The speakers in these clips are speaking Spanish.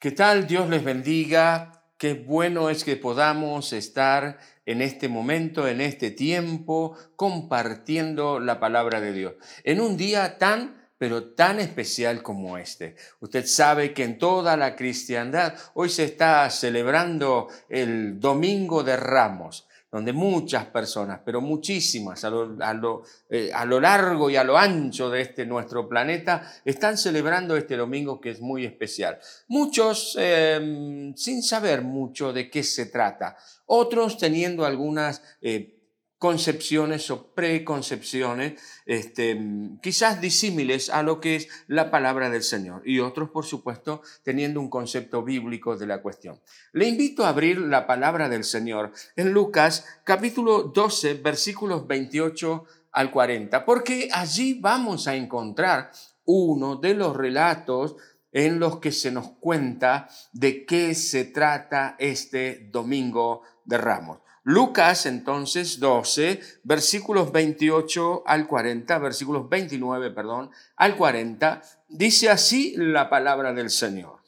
¿Qué tal? Dios les bendiga. Qué bueno es que podamos estar en este momento, en este tiempo, compartiendo la palabra de Dios. En un día tan, pero tan especial como este. Usted sabe que en toda la cristiandad hoy se está celebrando el Domingo de Ramos donde muchas personas, pero muchísimas a lo, eh, a lo, largo y a lo ancho de este nuestro planeta, están celebrando este domingo que es muy especial. Muchos em, sin saber mucho de qué se trata, otros teniendo algunas... Eh, concepciones o preconcepciones, este, quizás disímiles a lo que es la palabra del Señor, y otros, por supuesto, teniendo un concepto bíblico de la cuestión. Le invito a abrir la palabra del Señor en Lucas capítulo 12, versículos 28 al 40, porque allí vamos a encontrar uno de los relatos en los que se nos cuenta de qué se trata este domingo de Ramos. Lucas entonces 12, versículos 28 al 40, versículos 29, perdón, al 40, dice así la palabra del Señor.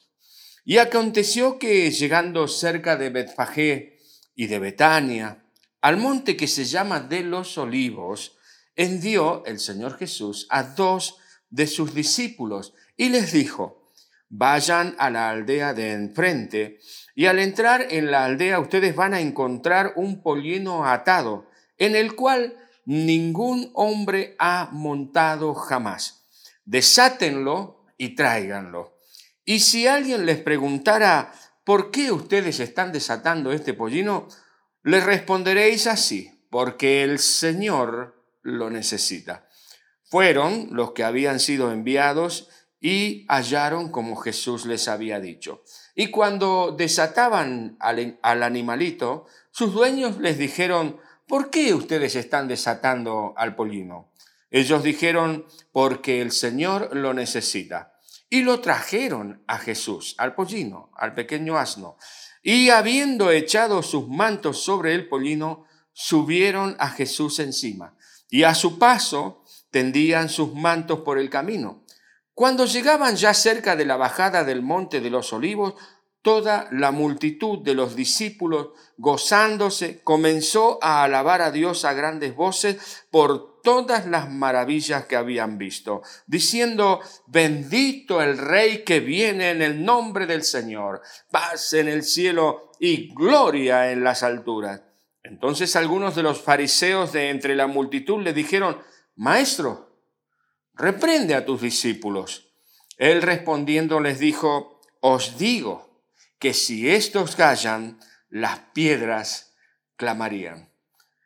Y aconteció que llegando cerca de Betfagé y de Betania, al monte que se llama de los olivos, envió el Señor Jesús a dos de sus discípulos y les dijo, vayan a la aldea de enfrente y al entrar en la aldea ustedes van a encontrar un pollino atado, en el cual ningún hombre ha montado jamás. Desátenlo y tráiganlo. Y si alguien les preguntara, ¿por qué ustedes están desatando este pollino? Les responderéis así, porque el Señor lo necesita. Fueron los que habían sido enviados y hallaron como Jesús les había dicho. Y cuando desataban al, animalito, sus dueños les dijeron, ¿por qué ustedes están desatando al polino? Ellos dijeron, porque el Señor lo necesita. Y lo trajeron a Jesús, al pollino, al pequeño asno. Y habiendo echado sus mantos sobre el pollino, subieron a Jesús encima. Y a su paso tendían sus mantos por el camino. Cuando llegaban ya cerca de la bajada del monte de los olivos, toda la multitud de los discípulos, gozándose, comenzó a alabar a Dios a grandes voces por todas las maravillas que habían visto, diciendo, bendito el Rey que viene en el nombre del Señor, paz en el cielo y gloria en las alturas. Entonces algunos de los fariseos de entre la multitud le dijeron, Maestro, reprende a tus discípulos. Él respondiendo les dijo, os digo que si estos callan, las piedras clamarían.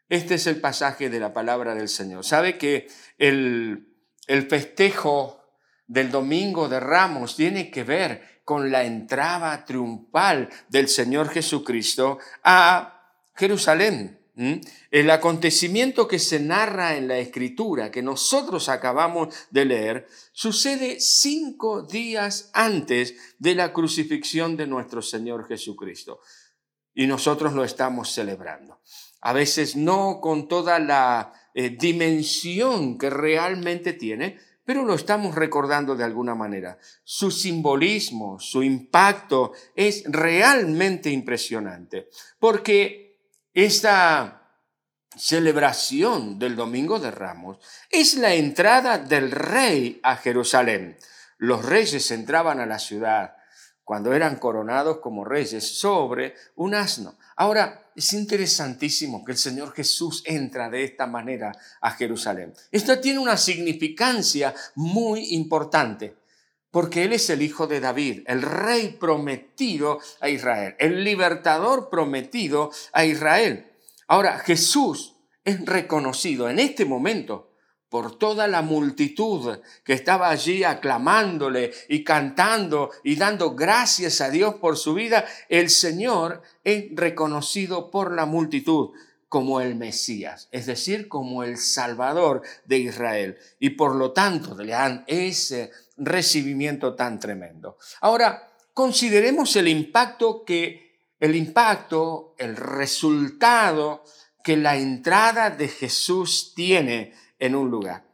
Este es el pasaje de la palabra del Señor. ¿Sabe que el, el festejo del domingo de Ramos tiene que ver con la entrada triunfal del Señor Jesucristo a Jerusalén? El acontecimiento que se narra en la escritura, que nosotros acabamos de leer, sucede cinco días antes de la crucifixión de nuestro Señor Jesucristo. Y nosotros lo estamos celebrando. A veces no con toda la eh, dimensión que realmente tiene, pero lo estamos recordando de alguna manera. Su simbolismo, su impacto es realmente impresionante, porque esta celebración del Domingo de Ramos es la entrada del rey a Jerusalén. Los reyes entraban a la ciudad cuando eran coronados como reyes sobre un asno. Ahora, es interesantísimo que el Señor Jesús entra de esta manera a Jerusalén. Esto tiene una significancia muy importante porque Él es el hijo de David, el rey prometido a Israel, el libertador prometido a Israel. Ahora, Jesús es reconocido en este momento por toda la multitud que estaba allí aclamándole y cantando y dando gracias a Dios por su vida, el Señor es reconocido por la multitud como el Mesías, es decir, como el Salvador de Israel. Y por lo tanto le dan ese recibimiento tan tremendo. Ahora, consideremos el impacto que, el impacto, el resultado que la entrada de Jesús tiene en un lugar.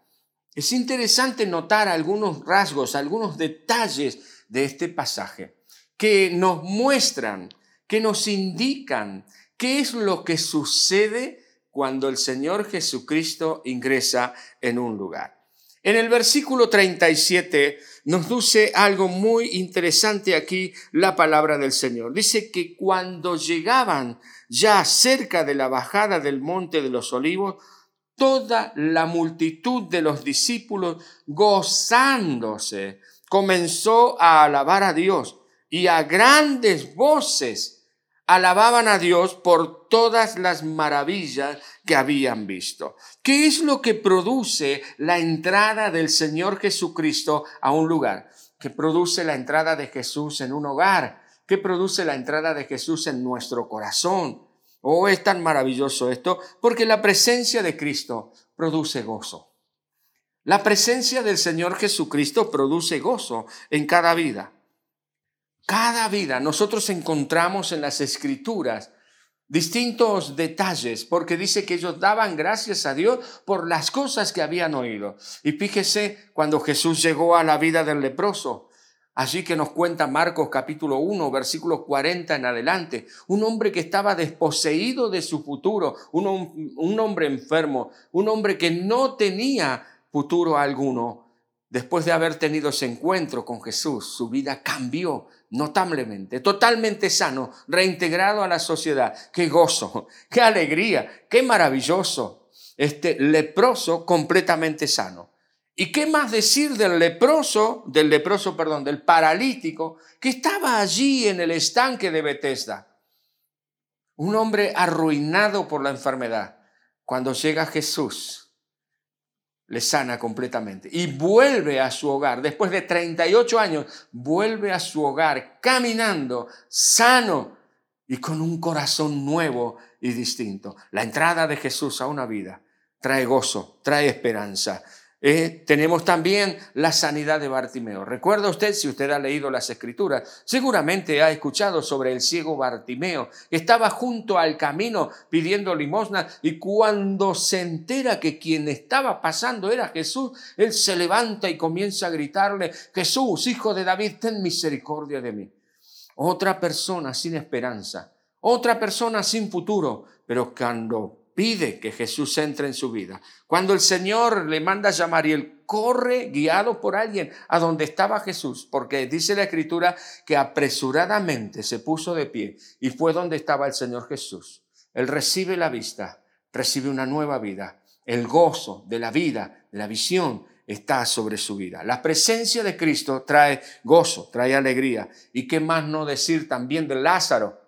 Es interesante notar algunos rasgos, algunos detalles de este pasaje que nos muestran, que nos indican qué es lo que sucede cuando el Señor Jesucristo ingresa en un lugar. En el versículo 37 nos dice algo muy interesante aquí la palabra del Señor. Dice que cuando llegaban ya cerca de la bajada del monte de los olivos, toda la multitud de los discípulos, gozándose, comenzó a alabar a Dios y a grandes voces alababan a Dios por todas las maravillas que habían visto. ¿Qué es lo que produce la entrada del Señor Jesucristo a un lugar? ¿Qué produce la entrada de Jesús en un hogar? ¿Qué produce la entrada de Jesús en nuestro corazón? Oh, es tan maravilloso esto, porque la presencia de Cristo produce gozo. La presencia del Señor Jesucristo produce gozo en cada vida. Cada vida nosotros encontramos en las escrituras distintos detalles, porque dice que ellos daban gracias a Dios por las cosas que habían oído. Y fíjese cuando Jesús llegó a la vida del leproso, Allí que nos cuenta Marcos capítulo 1, versículos 40 en adelante, un hombre que estaba desposeído de su futuro, un, un, hombre enfermo, un hombre que no tenía futuro alguno. Después de haber tenido ese encuentro con Jesús, su vida cambió notablemente, totalmente sano, reintegrado a la sociedad. Qué gozo, qué alegría, qué maravilloso. Este leproso completamente sano. ¿Y qué más decir del leproso, del leproso, perdón, del paralítico que estaba allí en el estanque de Bethesda? Un hombre arruinado por la enfermedad. Cuando llega Jesús, le sana completamente y vuelve a su hogar. Después de 38 años, vuelve a su hogar caminando, sano y con un corazón nuevo y distinto. La entrada de Jesús a una vida trae gozo, trae esperanza. Eh, tenemos también la sanidad de Bartimeo. Recuerda usted, si usted ha leído las escrituras, seguramente ha escuchado sobre el ciego Bartimeo, estaba junto al camino pidiendo limosna y cuando se entera que quien estaba pasando era Jesús, él se levanta y comienza a gritarle, Jesús, hijo de David, ten misericordia de mí. Otra persona sin esperanza, otra persona sin futuro, pero cuando pide que Jesús entre en su vida. Cuando el Señor le manda a llamar y él corre guiado por alguien a donde estaba Jesús, porque dice la escritura que apresuradamente se puso de pie y fue donde estaba el Señor Jesús. Él recibe la vista, recibe una nueva vida. El gozo de la vida, de la visión, está sobre su vida. La presencia de Cristo trae gozo, trae alegría. ¿Y qué más no decir también de Lázaro,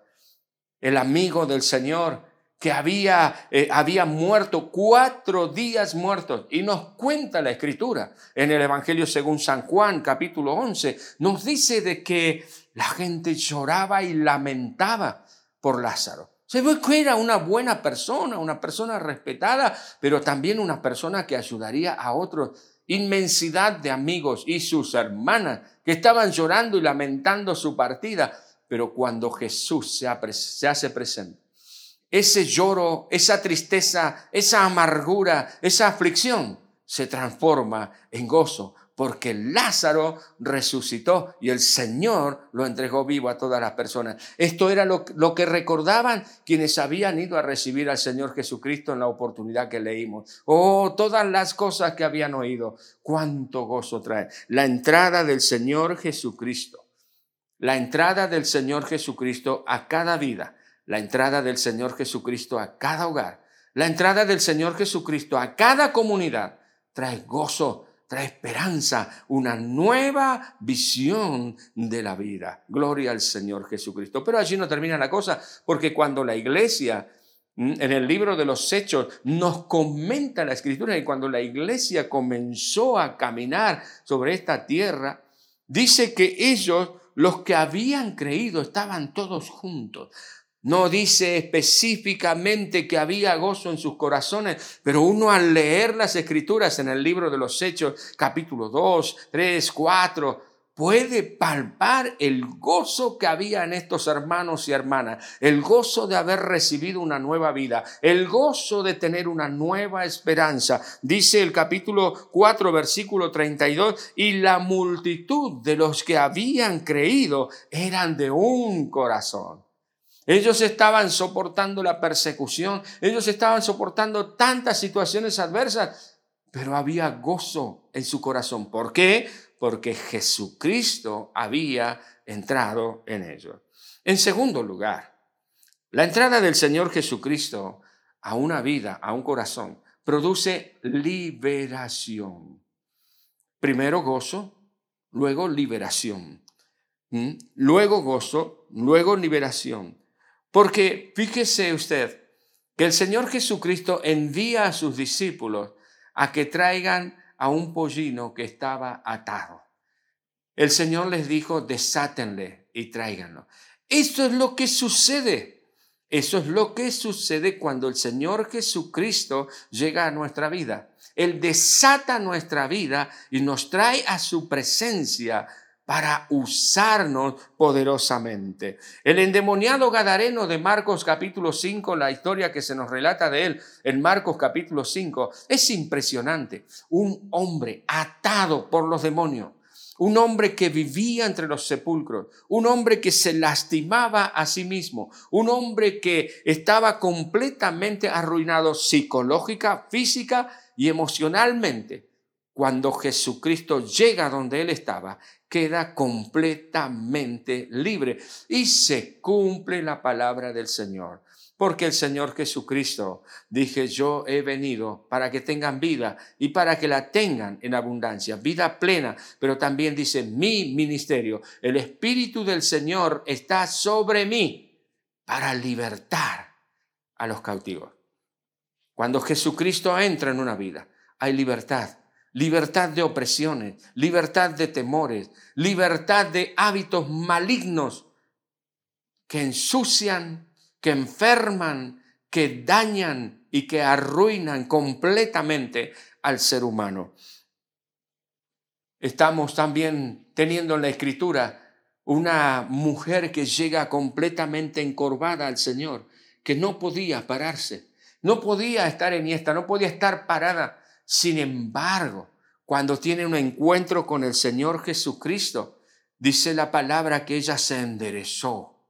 el amigo del Señor, que había, eh, había muerto cuatro días muertos. Y nos cuenta la escritura en el Evangelio según San Juan, capítulo 11, nos dice de que la gente lloraba y lamentaba por Lázaro. Se ve que era una buena persona, una persona respetada, pero también una persona que ayudaría a otros. Inmensidad de amigos y sus hermanas que estaban llorando y lamentando su partida. Pero cuando Jesús se, hace presente, ese lloro, esa tristeza, esa amargura, esa aflicción se transforma en gozo, porque Lázaro resucitó y el Señor lo entregó vivo a todas las personas. Esto era lo, que recordaban quienes habían ido a recibir al Señor Jesucristo en la oportunidad que leímos. Oh, todas las cosas que habían oído, cuánto gozo trae. La entrada del Señor Jesucristo, la entrada del Señor Jesucristo a cada vida la entrada del Señor Jesucristo a cada hogar, la entrada del Señor Jesucristo a cada comunidad, trae gozo, trae esperanza, una nueva visión de la vida. Gloria al Señor Jesucristo. Pero allí no termina la cosa, porque cuando la iglesia mm, en el libro de los Hechos nos comenta la escritura y cuando la iglesia comenzó a caminar sobre esta tierra, dice que ellos, los que habían creído, estaban todos juntos. No dice específicamente que había gozo en sus corazones, pero uno al leer las escrituras en el libro de los Hechos, capítulo 2, 3, 4, puede palpar el gozo que había en estos hermanos y hermanas, el gozo de haber recibido una nueva vida, el gozo de tener una nueva esperanza. Dice el capítulo 4, versículo 32, y la multitud de los que habían creído eran de un corazón. Ellos estaban soportando la persecución, ellos estaban soportando tantas situaciones adversas, pero había gozo en su corazón. ¿Por qué? Porque Jesucristo había entrado en ellos. En segundo lugar, la entrada del Señor Jesucristo a una vida, a un corazón, produce liberación. Primero gozo, luego liberación. ¿Mm? Luego gozo, luego liberación. Porque fíjese usted que el Señor Jesucristo envía a sus discípulos a que traigan a un pollino que estaba atado. El Señor les dijo, desátenle y tráiganlo. Esto es lo que sucede. Eso es lo que sucede cuando el Señor Jesucristo llega a nuestra vida. Él desata nuestra vida y nos trae a su presencia para usarnos poderosamente. El endemoniado Gadareno de Marcos capítulo 5, la historia que se nos relata de él en Marcos capítulo 5, es impresionante. Un hombre atado por los demonios, un hombre que vivía entre los sepulcros, un hombre que se lastimaba a sí mismo, un hombre que estaba completamente arruinado psicológica, física y emocionalmente. Cuando Jesucristo llega donde él estaba, queda completamente libre y se cumple la palabra del Señor. Porque el Señor Jesucristo dije, yo he venido para que tengan vida y para que la tengan en abundancia, vida plena, pero también dice, mi ministerio, el Espíritu del Señor está sobre mí para libertar a los cautivos. Cuando Jesucristo entra en una vida, hay libertad, libertad de opresiones, libertad de temores, libertad de hábitos malignos que ensucian, que enferman, que dañan y que arruinan completamente al ser humano. Estamos también teniendo en la escritura una mujer que llega completamente encorvada al Señor, que no podía pararse, no podía estar en esta, no podía estar parada sin embargo, cuando tiene un encuentro con el Señor Jesucristo, dice la palabra que ella se enderezó.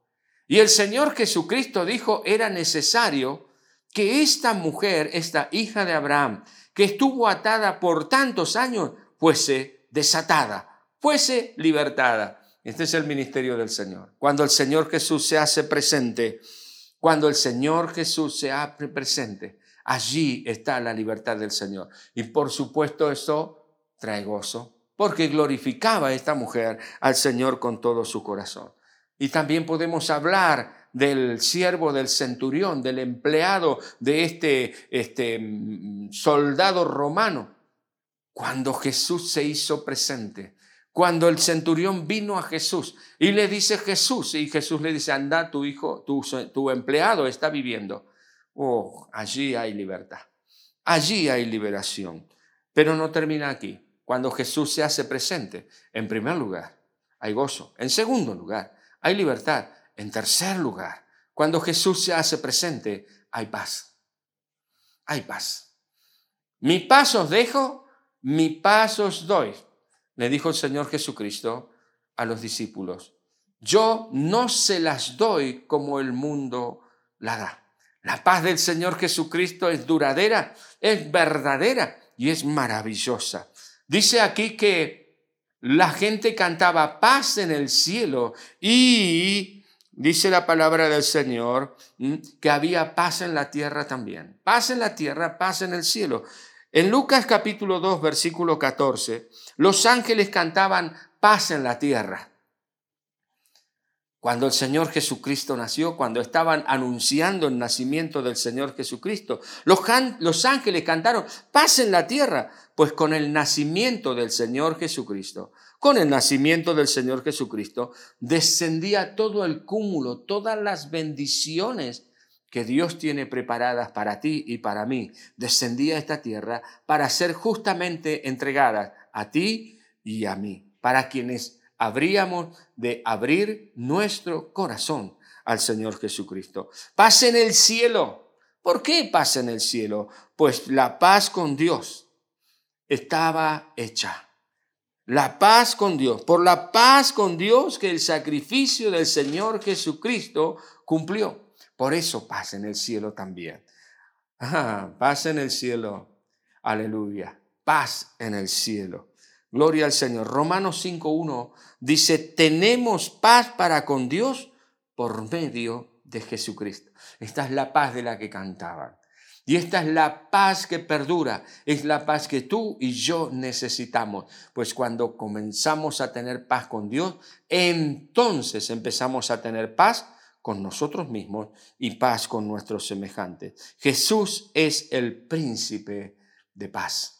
Y el Señor Jesucristo dijo, era necesario que esta mujer, esta hija de Abraham, que estuvo atada por tantos años, fuese desatada, fuese libertada. Este es el ministerio del Señor. Cuando el Señor Jesús se hace presente, cuando el Señor Jesús se hace presente, Allí está la libertad del Señor. Y por supuesto eso trae gozo, porque glorificaba a esta mujer al Señor con todo su corazón. Y también podemos hablar del siervo del centurión, del empleado de este, este mm, soldado romano, cuando Jesús se hizo presente. Cuando el centurión vino a Jesús y le dice Jesús, y Jesús le dice, anda, tu hijo, tu, tu empleado está viviendo. Oh, allí hay libertad. Allí hay liberación. Pero no termina aquí. Cuando Jesús se hace presente, en primer lugar, hay gozo. En segundo lugar, hay libertad. En tercer lugar, cuando Jesús se hace presente, hay paz. Hay paz. Mi paz os dejo, mi paz os doy, le dijo el Señor Jesucristo a los discípulos. Yo no se las doy como el mundo la da. La paz del Señor Jesucristo es duradera, es verdadera y es maravillosa. Dice aquí que la gente cantaba paz en el cielo y dice la palabra del Señor que había paz en la tierra también. Paz en la tierra, paz en el cielo. En Lucas capítulo 2, versículo 14, los ángeles cantaban paz en la tierra. Cuando el Señor Jesucristo nació, cuando estaban anunciando el nacimiento del Señor Jesucristo, los, ángeles cantaron, paz en la tierra, pues con el nacimiento del Señor Jesucristo, con el nacimiento del Señor Jesucristo, descendía todo el cúmulo, todas las bendiciones que Dios tiene preparadas para ti y para mí, descendía a esta tierra para ser justamente entregadas a ti y a mí, para quienes habríamos de abrir nuestro corazón al Señor Jesucristo. Paz en el cielo. ¿Por qué paz en el cielo? Pues la paz con Dios estaba hecha. La paz con Dios. Por la paz con Dios que el sacrificio del Señor Jesucristo cumplió. Por eso paz en el cielo también. Ah, paz en el cielo. Aleluya. Paz en el cielo. Gloria al Señor. Romanos 5.1 dice, tenemos paz para con Dios por medio de Jesucristo. Esta es la paz de la que cantaban. Y esta es la paz que perdura, es la paz que tú y yo necesitamos. Pues cuando comenzamos a tener paz con Dios, entonces empezamos a tener paz con nosotros mismos y paz con nuestros semejantes. Jesús es el príncipe de paz.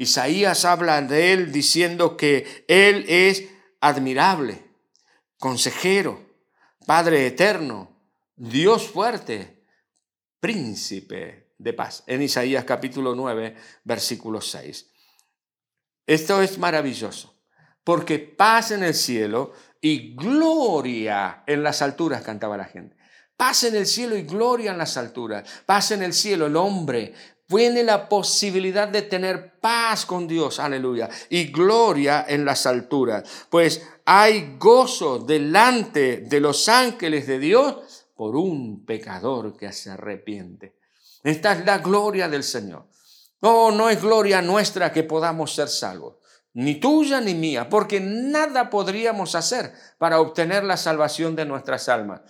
Isaías habla de él diciendo que él es admirable, consejero, Padre eterno, Dios fuerte, príncipe de paz. En Isaías capítulo 9, versículo 6. Esto es maravilloso, porque paz en el cielo y gloria en las alturas, cantaba la gente. Paz en el cielo y gloria en las alturas. Paz en el cielo, el hombre tiene la posibilidad de tener paz con Dios, aleluya, y gloria en las alturas. Pues hay gozo delante de los ángeles de Dios por un pecador que se arrepiente. Esta es la gloria del Señor. No, no es gloria nuestra que podamos ser salvos, ni tuya ni mía, porque nada podríamos hacer para obtener la salvación de nuestras almas.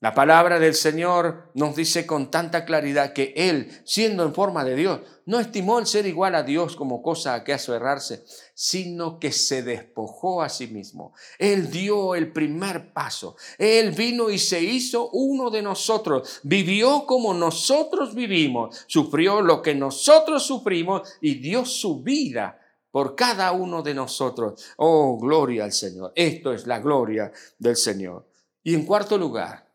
La palabra del Señor nos dice con tanta claridad que Él, siendo en forma de Dios, no estimó el ser igual a Dios como cosa a que aferrarse, sino que se despojó a sí mismo. Él dio el primer paso. Él vino y se hizo uno de nosotros. Vivió como nosotros vivimos. Sufrió lo que nosotros sufrimos y dio su vida por cada uno de nosotros. Oh, gloria al Señor. Esto es la gloria del Señor. Y en cuarto lugar,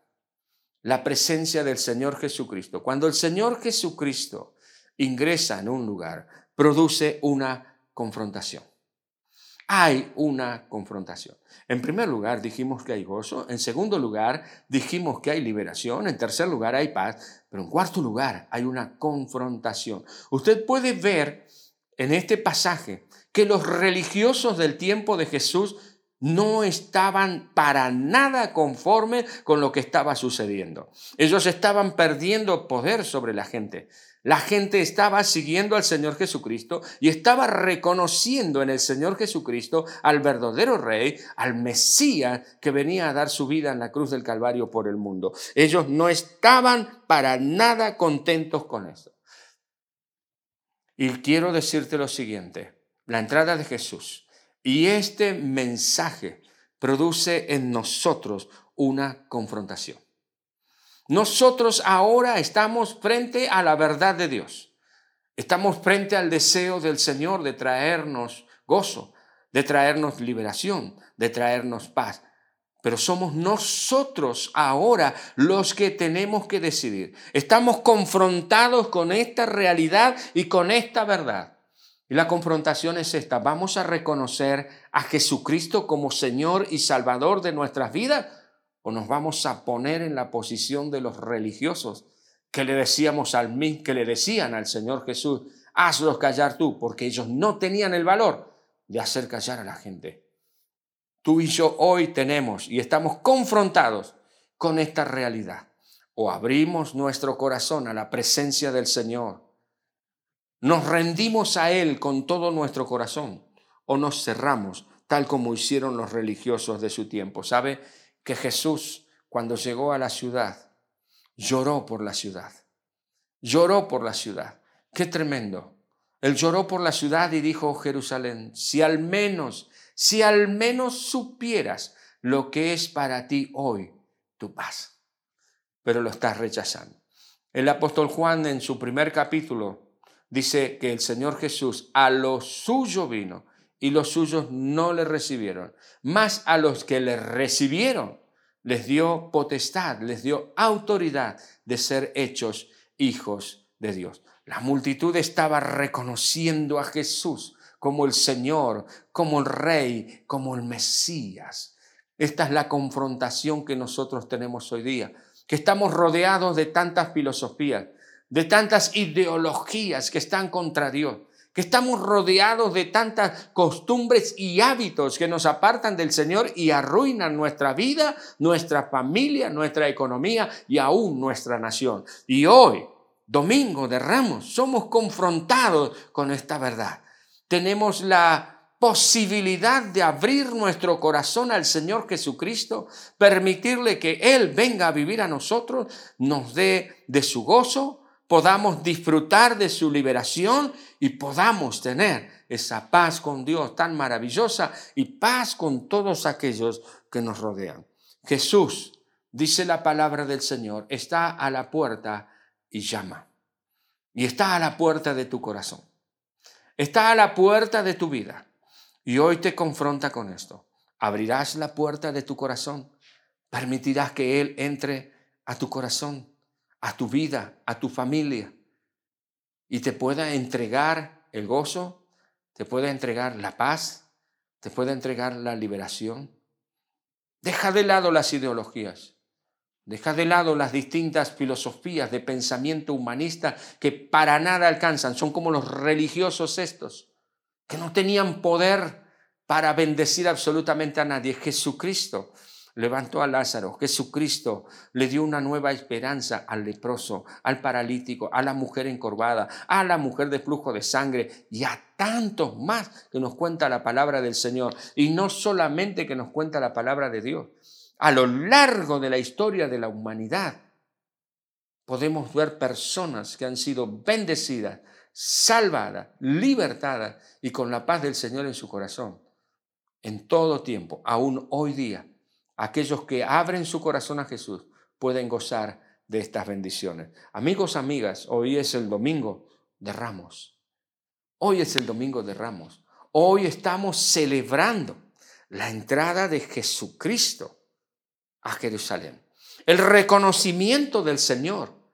la presencia del Señor Jesucristo. Cuando el Señor Jesucristo ingresa en un lugar, produce una confrontación. Hay una confrontación. En primer lugar dijimos que hay gozo, en segundo lugar dijimos que hay liberación, en tercer lugar hay paz, pero en cuarto lugar hay una confrontación. Usted puede ver en este pasaje que los religiosos del tiempo de Jesús no estaban para nada conformes con lo que estaba sucediendo. Ellos estaban perdiendo poder sobre la gente. La gente estaba siguiendo al Señor Jesucristo y estaba reconociendo en el Señor Jesucristo al verdadero Rey, al Mesías que venía a dar su vida en la cruz del Calvario por el mundo. Ellos no estaban para nada contentos con eso. Y quiero decirte lo siguiente, la entrada de Jesús y este mensaje produce en nosotros una confrontación. Nosotros ahora estamos frente a la verdad de Dios. Estamos frente al deseo del Señor de traernos gozo, de traernos liberación, de traernos paz. Pero somos nosotros ahora los que tenemos que decidir. Estamos confrontados con esta realidad y con esta verdad. Y la confrontación es esta. ¿Vamos a reconocer a Jesucristo como Señor y Salvador de nuestras vidas? ¿O nos vamos a poner en la posición de los religiosos que le decíamos al que le decían al Señor Jesús, hazlos callar tú, porque ellos no tenían el valor de hacer callar a la gente? Tú y yo hoy tenemos y estamos confrontados con esta realidad. O abrimos nuestro corazón a la presencia del Señor nos rendimos a Él con todo nuestro corazón o nos cerramos, tal como hicieron los religiosos de su tiempo. ¿Sabe que Jesús, cuando llegó a la ciudad, lloró por la ciudad? Lloró por la ciudad. Qué tremendo. Él lloró por la ciudad y dijo, oh, Jerusalén, si al menos, si al menos supieras lo que es para ti hoy tu paz. Pero lo estás rechazando. El apóstol Juan en su primer capítulo dice que el Señor Jesús a los suyos vino y los suyos no le recibieron, más a los que le recibieron les dio potestad, les dio autoridad de ser hechos hijos de Dios. La multitud estaba reconociendo a Jesús como el Señor, como el Rey, como el Mesías. Esta es la confrontación que nosotros tenemos hoy día, que estamos rodeados de tantas filosofías, de tantas ideologías que están contra Dios, que estamos rodeados de tantas costumbres y hábitos que nos apartan del Señor y arruinan nuestra vida, nuestra familia, nuestra economía y aún nuestra nación. Y hoy, domingo de Ramos, somos confrontados con esta verdad. Tenemos la posibilidad de abrir nuestro corazón al Señor Jesucristo, permitirle que Él venga a vivir a nosotros, nos dé de su gozo, podamos disfrutar de su liberación y podamos tener esa paz con Dios tan maravillosa y paz con todos aquellos que nos rodean. Jesús, dice la palabra del Señor, está a la puerta y llama. Y está a la puerta de tu corazón. Está a la puerta de tu vida. Y hoy te confronta con esto. Abrirás la puerta de tu corazón. Permitirás que Él entre a tu corazón a tu vida, a tu familia, y te pueda entregar el gozo, te pueda entregar la paz, te pueda entregar la liberación. Deja de lado las ideologías, deja de lado las distintas filosofías de pensamiento humanista que para nada alcanzan, son como los religiosos estos, que no tenían poder para bendecir absolutamente a nadie. Jesucristo levantó a Lázaro, Jesucristo le dio una nueva esperanza al leproso, al paralítico, a la mujer encorvada, a la mujer de flujo de sangre y a tantos más que nos cuenta la palabra del Señor. Y no solamente que nos cuenta la palabra de Dios, a lo largo de la historia de la humanidad podemos ver personas que han sido bendecidas, salvadas, libertadas y con la paz del Señor en su corazón. En todo tiempo, aún hoy día, aquellos que abren su corazón a Jesús pueden gozar de estas bendiciones. Amigos, amigas, hoy es el domingo de Ramos. Hoy es el domingo de Ramos. Hoy estamos celebrando la entrada de Jesucristo a Jerusalén. El reconocimiento del Señor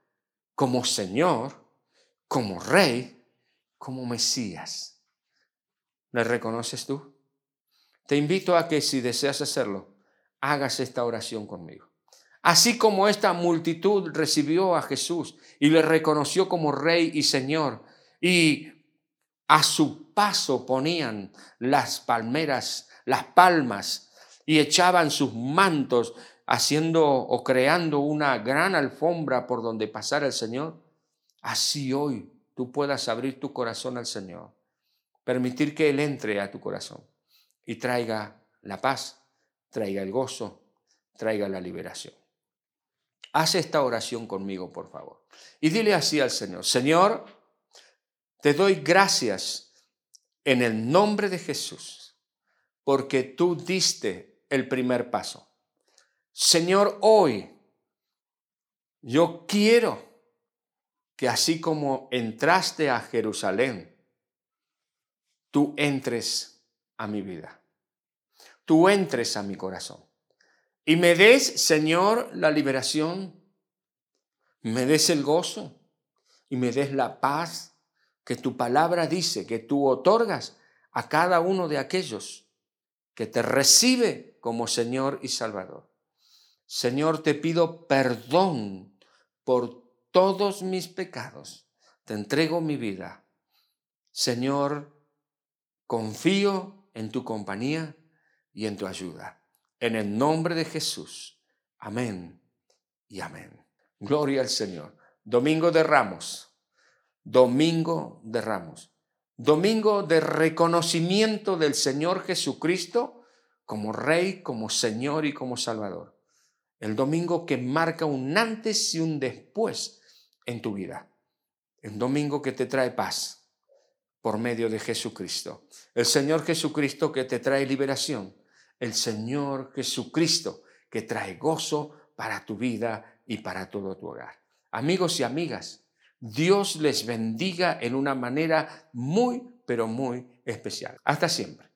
como Señor, como Rey, como Mesías. ¿Le reconoces tú? Te invito a que si deseas hacerlo, hagas esta oración conmigo. Así como esta multitud recibió a Jesús y le reconoció como rey y señor, y a su paso ponían las palmeras, las palmas, y echaban sus mantos, haciendo o creando una gran alfombra por donde pasara el Señor, así hoy tú puedas abrir tu corazón al Señor, permitir que Él entre a tu corazón y traiga la paz traiga el gozo, traiga la liberación. Haz esta oración conmigo, por favor. Y dile así al Señor, Señor, te doy gracias en el nombre de Jesús, porque tú diste el primer paso. Señor, hoy yo quiero que así como entraste a Jerusalén, tú entres a mi vida tú entres a mi corazón y me des, Señor, la liberación, me des el gozo y me des la paz que tu palabra dice que tú otorgas a cada uno de aquellos que te recibe como Señor y Salvador. Señor, te pido perdón por todos mis pecados. Te entrego mi vida. Señor, confío en tu compañía y en tu ayuda. En el nombre de Jesús. Amén y amén. Gloria al Señor. Domingo de Ramos. Domingo de Ramos. Domingo de reconocimiento del Señor Jesucristo como Rey, como Señor y como Salvador. El domingo que marca un antes y un después en tu vida. El domingo que te trae paz por medio de Jesucristo. El Señor Jesucristo que te trae liberación el Señor Jesucristo, que trae gozo para tu vida y para todo tu hogar. Amigos y amigas, Dios les bendiga en una manera muy, pero muy especial. Hasta siempre.